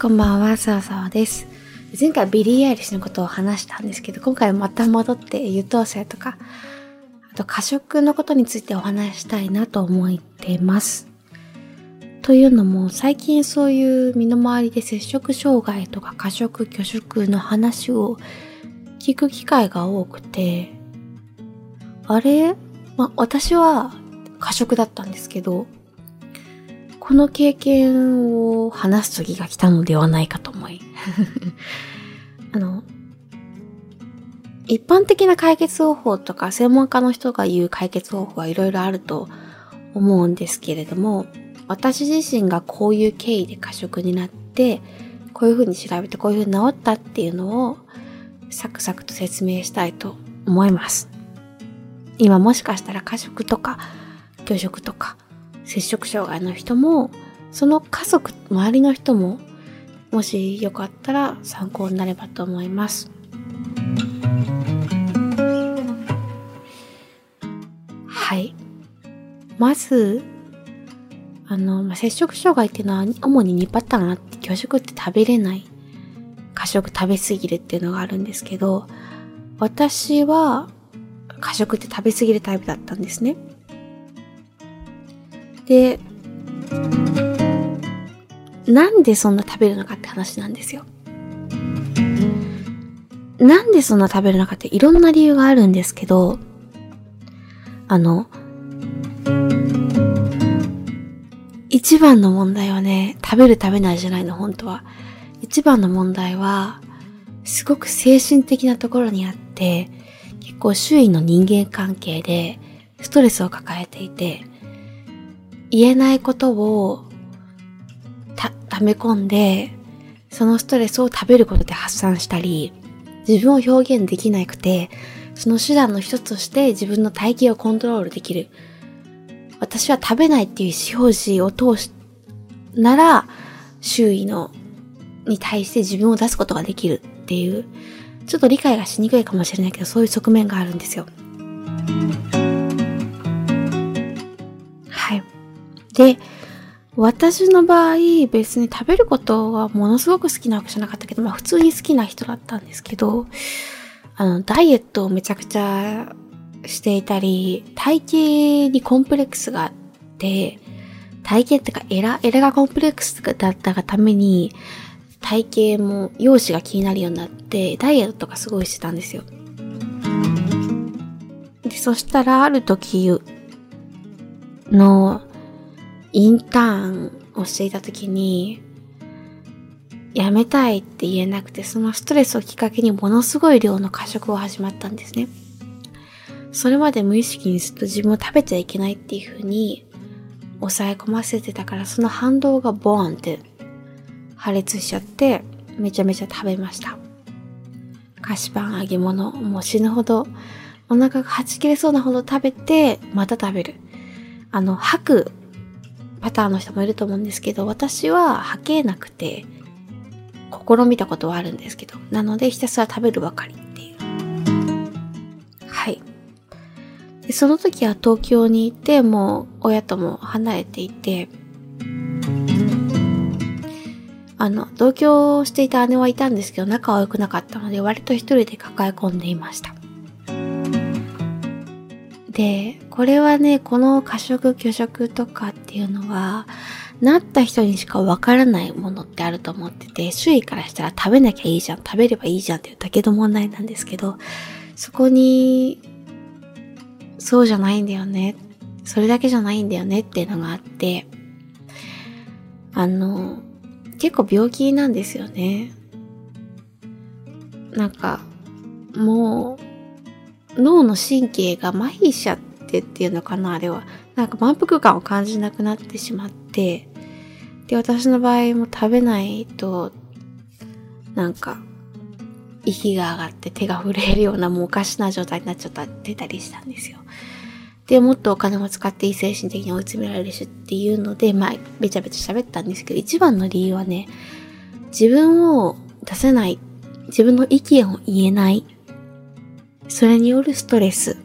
こんばんは、さわさわです。前回ビリー・アイリッシュのことを話したんですけど、今回また戻って優等生とか、あと過食のことについてお話したいなと思っています。というのも、最近そういう身の回りで摂食障害とか過食、拒食の話を聞く機会が多くて、あれ？まあ、私は過食だったんですけど、この経験を話す時が来たのではないかと思い。あの、一般的な解決方法とか専門家の人が言う解決方法はいろいろあると思うんですけれども、私自身がこういう経緯で過食になって、こういうふうに調べてこういうふうに治ったっていうのをサクサクと説明したいと思います。今もしかしたら過食とか拒食とか摂食障害の人も、その家族、周りの人も、もしよかったら参考になればと思います。はい。まず、あの、まあ、摂食障害っていうのは主に2パターンあって、拒食って食べれない、過食食べ過ぎるっていうのがあるんですけど、私は過食って食べ過ぎるタイプだったんですね。で、なんでそんな食べるのかって話なんですよ。なんでそんな食べるのかっていろんな理由があるんですけど、あの、一番の問題はね、食べる食べないじゃないの、本当は。一番の問題は、すごく精神的なところにあって、結構周囲の人間関係でストレスを抱えていて、言えないことをた、溜め込んで、そのストレスを食べることで発散したり、自分を表現できなくて、その手段の一つとして自分の体型をコントロールできる。私は食べないっていう意思表示を通し、なら、周囲の、に対して自分を出すことができるっていう、ちょっと理解がしにくいかもしれないけど、そういう側面があるんですよ。で、私の場合、別に食べることはものすごく好きなわけじゃなかったけど、まあ普通に好きな人だったんですけど、あの、ダイエットをめちゃくちゃしていたり、体型にコンプレックスがあって、体型ってかエラ、エラがコンプレックスだったがために、体型も容姿が気になるようになって、ダイエットとかすごいしてたんですよ。で、そしたらある時のインターンをしていた時に、辞めたいって言えなくて、そのストレスをきっかけにものすごい量の過食を始まったんですね。それまで無意識にずっと自分を食べちゃいけないっていう風に抑え込ませてたから、その反動がボーンって破裂しちゃって、めちゃめちゃ食べました。菓子パン、揚げ物、もう死ぬほど、お腹がはち切れそうなほど食べて、また食べる。あの、吐くパターンの人もいると思うんですけど、私は吐けなくて、試みたことはあるんですけど、なのでひたすら食べるばかりっていう。はい。でその時は東京にいて、もう親とも離れていて、あの、同居していた姉はいたんですけど、仲は良くなかったので、割と一人で抱え込んでいました。で、これはね、この過食、拒食とかっていうのは、なった人にしかわからないものってあると思ってて、周囲からしたら食べなきゃいいじゃん、食べればいいじゃんっていうだけの問題なんですけど、そこに、そうじゃないんだよね。それだけじゃないんだよねっていうのがあって、あの、結構病気なんですよね。なんか、もう、脳の神経が麻痺しちゃってっていうのかな、あれは。なんか満腹感を感じなくなってしまって、で、私の場合も食べないと、なんか、息が上がって手が震えるようなもうおかしな状態になっちゃったってたりしたんですよ。で、もっとお金も使っていい精神的に追い詰められるしっていうので、まあ、べちゃべちゃ喋ったんですけど、一番の理由はね、自分を出せない、自分の意見を言えない、それによるストレス、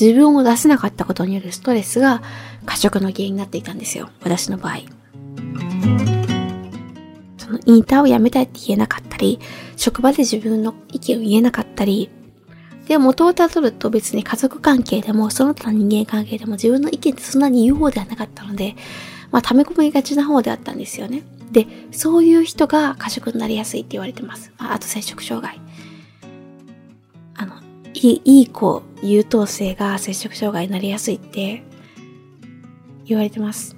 自分を出せなかったことによるストレスが過食の原因になっていたんですよ。私の場合。そのインターを辞めたいって言えなかったり、職場で自分の意見を言えなかったり、で、元をたどると別に家族関係でも、その他の人間関係でも自分の意見ってそんなに言う方ではなかったので、まあ、溜め込みがちな方であったんですよね。で、そういう人が過食になりやすいって言われてます。ああと摂食障害。いい、子、優等生が摂食障害になりやすいって言われてます。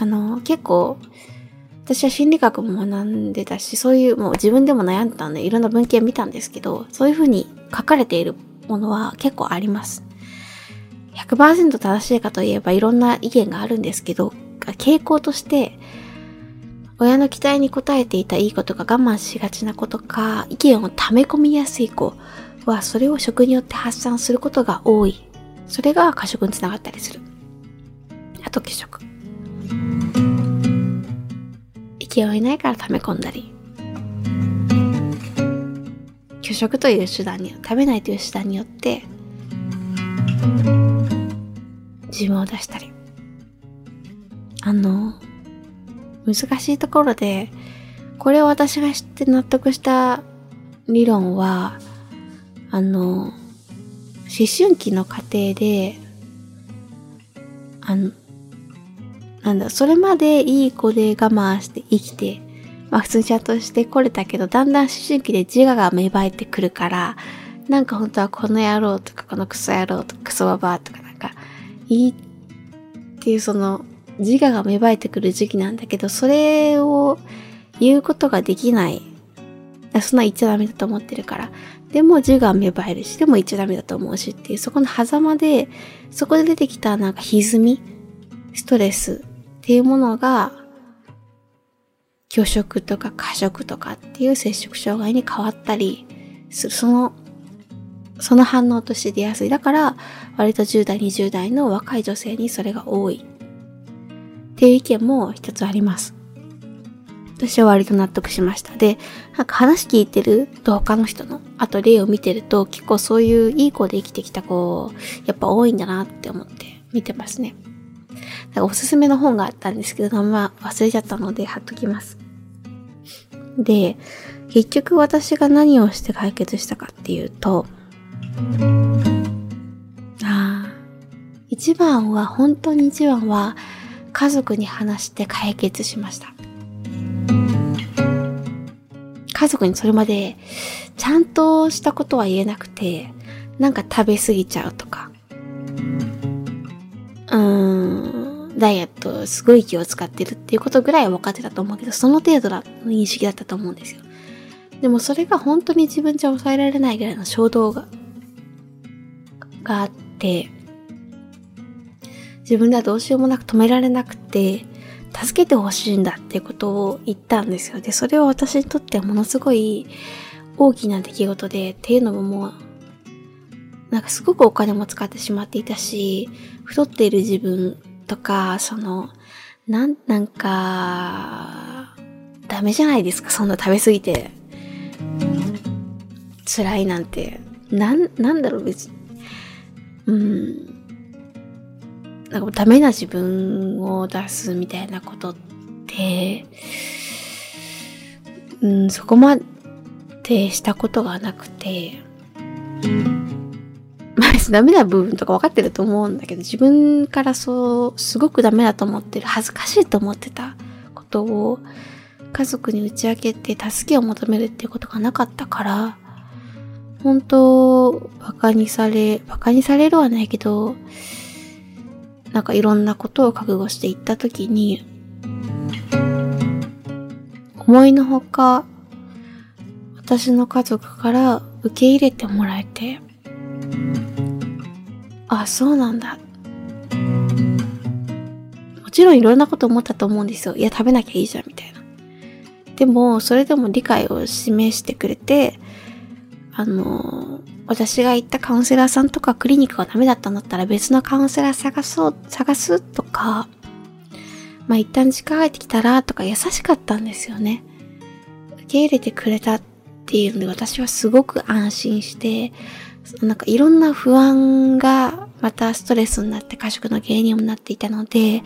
あの、結構、私は心理学も学んでたし、そういうもう自分でも悩んでたんで、いろんな文献見たんですけど、そういうふうに書かれているものは結構あります。100%正しいかといえばいろんな意見があるんですけど、傾向として、親の期待に応えていたいいことが我慢しがちな子とか、意見を溜め込みやすい子は、それを食によって発散することが多い。それが過食につながったりする。あと、拒食。気負いないから溜め込んだり拒食という手段に食べないという手段によって自分を出したりあの難しいところでこれを私が知って納得した理論はあの思春期の過程であのなんだ、それまでいい子で我慢して生きて、まあ普通にちゃんとしてこれたけど、だんだん思春期で自我が芽生えてくるから、なんか本当はこの野郎とかこのクソ野郎とかクソババアとかなんか、いいっていうその自我が芽生えてくる時期なんだけど、それを言うことができない。そんな言っちゃダメだと思ってるから。でも自我は芽生えるし、でも言っちゃダメだと思うしっていう、そこの狭間で、そこで出てきたなんか歪み、ストレスっていうものが、拒食とか過食とかっていう摂食障害に変わったりする。その、その反応として出やすい。だから、割と10代、20代の若い女性にそれが多い。っていう意見も一つあります。私は割と納得しました。で、なんか話聞いてると他の人の、あと例を見てると結構そういういい子で生きてきた子、やっぱ多いんだなって思って見てますね。かおすすめの本があったんですけど、まあ忘れちゃったので貼っときます。で、結局私が何をして解決したかっていうと、ああ、一番は、本当に一番は、家族に話して解決しました。家族にそれまで、ちゃんとしたことは言えなくて、なんか食べ過ぎちゃうとか、うーん、ダイエットすごい気を使ってるっていうことぐらいは分かってたと思うけど、その程度の認識だったと思うんですよ。でもそれが本当に自分じゃ抑えられないぐらいの衝動が、があって、自分ではどうしようもなく止められなくて、助けてほしいんだってことを言ったんですよ。で、それは私にとってはものすごい大きな出来事で、っていうのももう、なんかすごくお金も使ってしまっていたし、太っている自分とか、その、なん、なんか、ダメじゃないですか、そんな食べ過ぎて。辛いなんて。なん、なんだろう、別に。うん。なんかダメな自分を出すみたいなことって、うん、そこまでしたことがなくて、まあダメな部分とか分かってると思うんだけど、自分からそう、すごくダメだと思ってる、恥ずかしいと思ってたことを、家族に打ち明けて助けを求めるっていうことがなかったから、本当、馬鹿にされ、馬鹿にされるはないけど、なんかいろんなことを覚悟していったときに、思いのほか、私の家族から受け入れてもらえて、あ、そうなんだ。もちろんいろんなこと思ったと思うんですよ。いや、食べなきゃいいじゃん、みたいな。でも、それでも理解を示してくれて、あの、私が行ったカウンセラーさんとかクリニックがダメだったんだったら別のカウンセラー探そう、探すとか、まあ一旦時間入ってきたらとか優しかったんですよね。受け入れてくれたっていうので私はすごく安心して、なんかいろんな不安がまたストレスになって過食の原因にもなっていたので、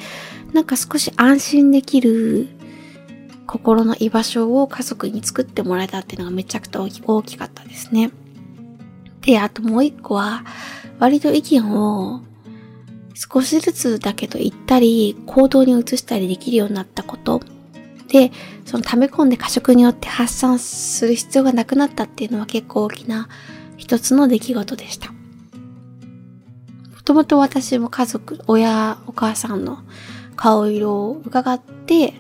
なんか少し安心できる心の居場所を家族に作ってもらえたっていうのがめちゃくちゃ大きかったですね。で、あともう一個は、割と意見を少しずつだけど言ったり、行動に移したりできるようになったこと。で、その溜め込んで過食によって発散する必要がなくなったっていうのは結構大きな一つの出来事でした。もともと私も家族、親、お母さんの顔色を伺って、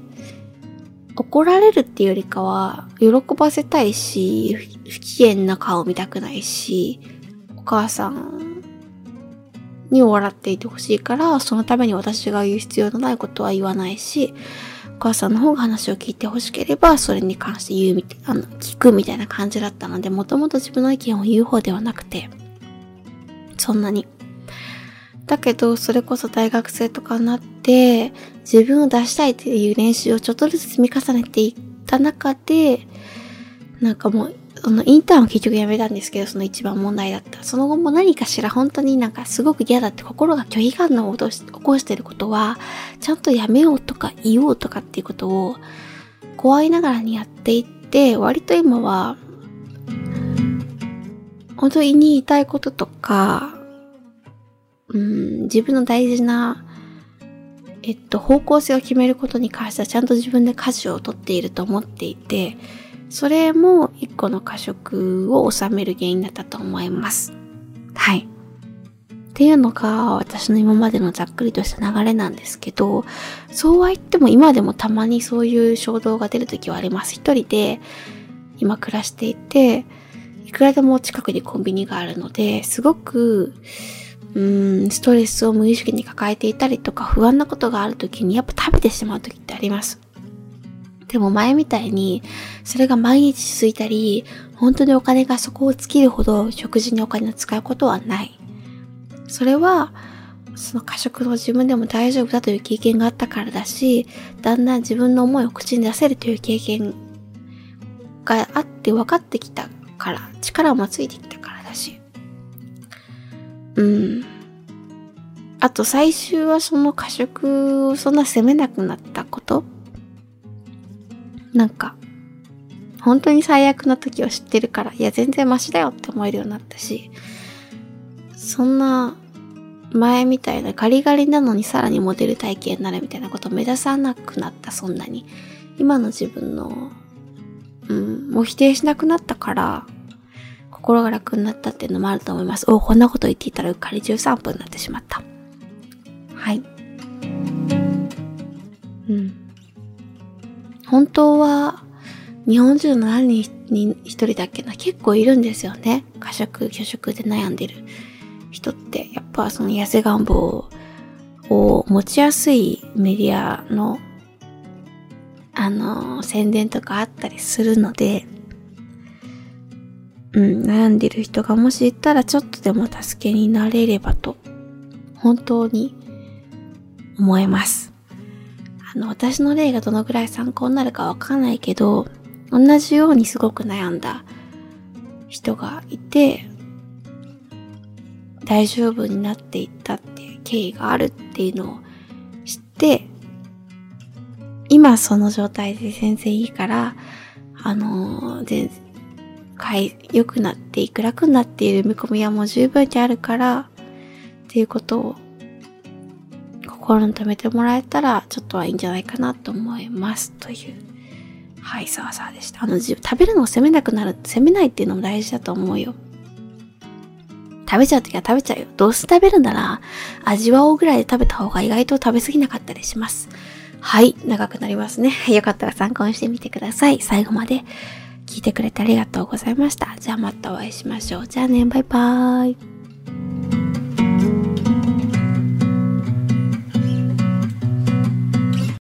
怒られるっていうよりかは、喜ばせたいし、不機嫌な顔見たくないし、お母さんに笑っていてほしいから、そのために私が言う必要のないことは言わないし、お母さんの方が話を聞いてほしければ、それに関して言うみたいな、あの、聞くみたいな感じだったので、もともと自分の意見を言う方ではなくて、そんなに。だけど、それこそ大学生とかになって、自分を出したいっていう練習をちょっとずつ積み重ねていった中で、なんかもう、そのインターンを結局やめたんですけど、その一番問題だった。その後も何かしら本当になんかすごく嫌だって心が拒否反応を起こしてることは、ちゃんとやめようとか言おうとかっていうことを怖いながらにやっていって、割と今は、本当に言いたいこととか、うん、自分の大事なえっと、方向性を決めることに関してはちゃんと自分で舵を取っていると思っていて、それも一個の過食を収める原因だったと思います。はい。っていうのが私の今までのざっくりとした流れなんですけど、そうは言っても今でもたまにそういう衝動が出るときはあります。一人で今暮らしていて、いくらでも近くにコンビニがあるので、すごくうん、ストレスを無意識に抱えていたりとか不安なことがある時にやっぱ食べてしまう時ってあります。でも前みたいに、それが毎日続いたり、本当にお金がそこを尽きるほど食事にお金を使うことはない。それは、その過食の自分でも大丈夫だという経験があったからだし、だんだん自分の思いを口に出せるという経験があって分かってきたから、力もついてきたからだし。うん。あと最終はその過食をそんな責めなくなったことなんか、本当に最悪な時を知ってるから、いや全然マシだよって思えるようになったし、そんな前みたいなガリガリなのにさらにモデル体型になるみたいなことを目指さなくなった、そんなに。今の自分の、うん、もう否定しなくなったから、心が楽になったっていうのもあると思います。おこんなこと言っていたらうっかり13分になってしまった。はい。うん。本当は、日本中の何人に一人だっけな、結構いるんですよね。過食、拒食で悩んでる人って。やっぱその痩せ願望を持ちやすいメディアの、あの、宣伝とかあったりするので、うん、悩んでる人がもしいたらちょっとでも助けになれればと、本当に思います。あの、私の例がどのぐらい参考になるかわかんないけど、同じようにすごく悩んだ人がいて、大丈夫になっていったっていう経緯があるっていうのを知って、今その状態で全然いいから、あの全然、良くなっていく、楽になっている見込みはもう十分にあるから、っていうことを心に留めてもらえたら、ちょっとはいいんじゃないかなと思います。という、はい、さわさわでした。あの、食べるのを責めなくなる、責めないっていうのも大事だと思うよ。食べちゃうときは食べちゃうよ。どうせ食べるなら、味わおうぐらいで食べた方が意外と食べ過ぎなかったりします。はい、長くなりますね。よかったら参考にしてみてください。最後まで聞いてくれてありがとうございました。じゃあまたお会いしましょう。じゃあね、バイバーイ。